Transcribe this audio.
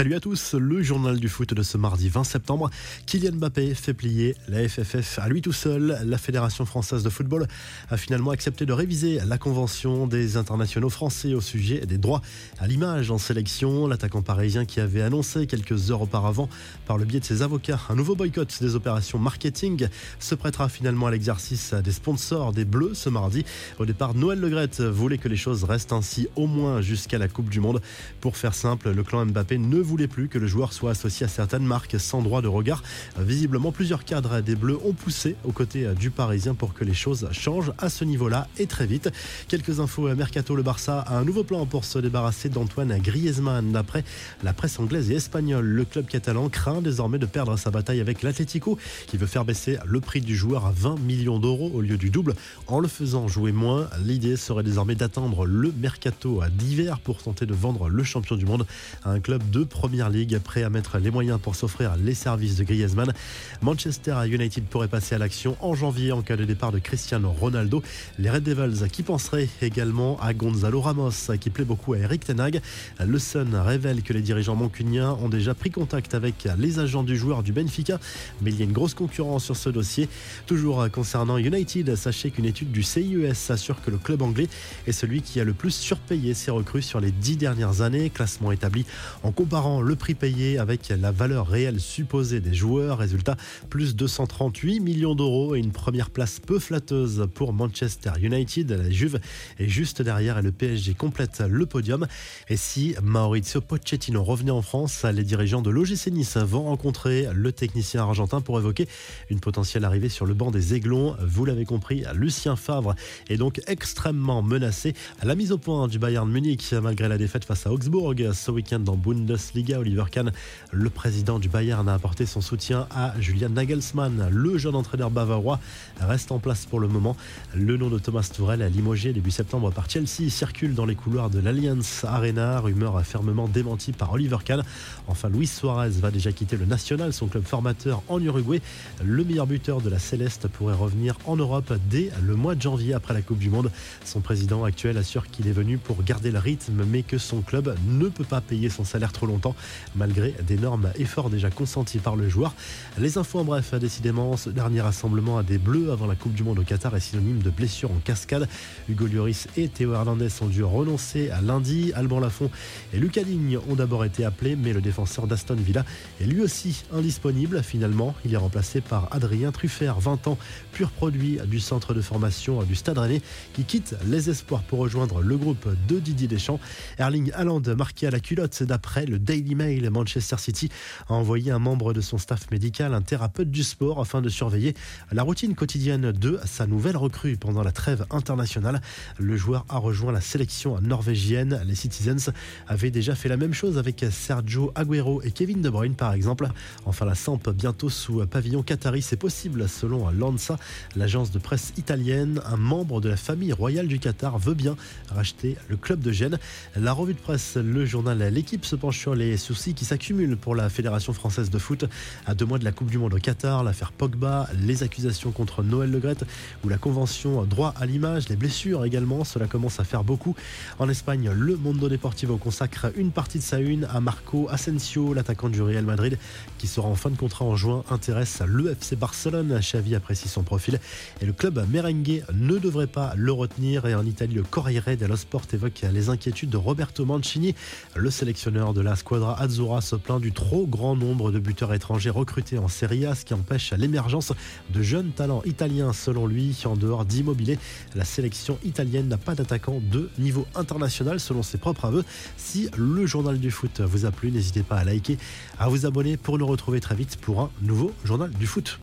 Salut à tous, le journal du foot de ce mardi 20 septembre. Kylian Mbappé fait plier la FFF à lui tout seul. La Fédération française de football a finalement accepté de réviser la convention des internationaux français au sujet des droits à l'image en sélection. L'attaquant parisien qui avait annoncé quelques heures auparavant par le biais de ses avocats un nouveau boycott des opérations marketing se prêtera finalement à l'exercice des sponsors des Bleus ce mardi. Au départ, Noël Legrette voulait que les choses restent ainsi au moins jusqu'à la Coupe du Monde. Pour faire simple, le clan Mbappé ne voulait plus que le joueur soit associé à certaines marques sans droit de regard. Visiblement, plusieurs cadres des Bleus ont poussé aux côtés du Parisien pour que les choses changent à ce niveau-là et très vite. Quelques infos à Mercato, le Barça a un nouveau plan pour se débarrasser d'Antoine Griezmann. D'après la presse anglaise et espagnole, le club catalan craint désormais de perdre sa bataille avec l'Atlético qui veut faire baisser le prix du joueur à 20 millions d'euros au lieu du double en le faisant jouer moins. L'idée serait désormais d'attendre le mercato d'hiver pour tenter de vendre le champion du monde à un club de Première Ligue, prêt à mettre les moyens pour s'offrir les services de Griezmann. Manchester United pourrait passer à l'action en janvier en cas de départ de Cristiano Ronaldo. Les Red Devils qui penseraient également à Gonzalo Ramos, qui plaît beaucoup à Eric Tenag. Le Sun révèle que les dirigeants mancuniens ont déjà pris contact avec les agents du joueur du Benfica, mais il y a une grosse concurrence sur ce dossier. Toujours concernant United, sachez qu'une étude du CIES assure que le club anglais est celui qui a le plus surpayé ses recrues sur les dix dernières années, classement établi en le prix payé avec la valeur réelle supposée des joueurs. Résultat, plus 238 millions d'euros et une première place peu flatteuse pour Manchester United. La Juve est juste derrière et le PSG complète le podium. Et si Maurizio Pochettino revenait en France, les dirigeants de l'OGC Nice vont rencontrer le technicien argentin pour évoquer une potentielle arrivée sur le banc des Aiglons. Vous l'avez compris, Lucien Favre est donc extrêmement menacé. La mise au point du Bayern Munich malgré la défaite face à Augsbourg ce week-end dans Bundesliga. Oliver Kahn, le président du Bayern, a apporté son soutien à Julian Nagelsmann. Le jeune entraîneur bavarois reste en place pour le moment. Le nom de Thomas Tourel, limogé début septembre par Chelsea, circule dans les couloirs de l'Allianz Arena. Rumeur fermement démentie par Oliver Kahn. Enfin, Luis Suarez va déjà quitter le National, son club formateur en Uruguay. Le meilleur buteur de la Céleste pourrait revenir en Europe dès le mois de janvier après la Coupe du Monde. Son président actuel assure qu'il est venu pour garder le rythme, mais que son club ne peut pas payer son salaire trop longtemps, malgré d'énormes efforts déjà consentis par le joueur. Les infos en bref, décidément, ce dernier rassemblement à des Bleus avant la Coupe du Monde au Qatar est synonyme de blessure en cascade. Hugo Lloris et Théo Hernandez ont dû renoncer à lundi. Alban Lafont et Lucas Digne ont d'abord été appelés, mais le défenseur d'Aston Villa est lui aussi indisponible. Finalement, il est remplacé par Adrien Truffert, 20 ans, pur produit du centre de formation du Stade Rennais, qui quitte les espoirs pour rejoindre le groupe de Didier Deschamps. Erling Haaland marqué à la culotte d'après le Daily Mail. Manchester City a envoyé un membre de son staff médical, un thérapeute du sport, afin de surveiller la routine quotidienne de sa nouvelle recrue pendant la trêve internationale. Le joueur a rejoint la sélection norvégienne. Les Citizens avaient déjà fait la même chose avec Sergio Aguero et Kevin De Bruyne, par exemple. Enfin, la Samp bientôt sous pavillon qatari, c'est possible selon l'ANSA, l'agence de presse italienne. Un membre de la famille royale du Qatar veut bien racheter le club de Gênes. La revue de presse, le journal L'équipe se penche sur les soucis qui s'accumulent pour la Fédération française de foot. À deux mois de la Coupe du Monde au Qatar, l'affaire Pogba, les accusations contre Noël Legrette ou la convention droit à l'image, les blessures également, cela commence à faire beaucoup. En Espagne, le Mondo Deportivo consacre une partie de sa une à Marco Asensio, l'attaquant du Real Madrid, qui sera en fin de contrat en juin, intéresse l'EFC Barcelone. Xavi apprécie son profil et le club merengue ne devrait pas le retenir. Et en Italie, le Corriere dello Sport évoque les inquiétudes de Roberto Mancini. Le sélectionneur de la Squadra Azzurra se plaint du trop grand nombre de buteurs étrangers recrutés en Serie A, ce qui empêche l'émergence de jeunes talents italiens. Selon lui, en dehors d'Immobilier, la sélection italienne n'a pas d'attaquant de niveau international, selon ses propres aveux. Si le journal du foot vous a plu, n'hésitez pas à liker, à vous abonner pour nous retrouver très vite pour un nouveau journal du foot.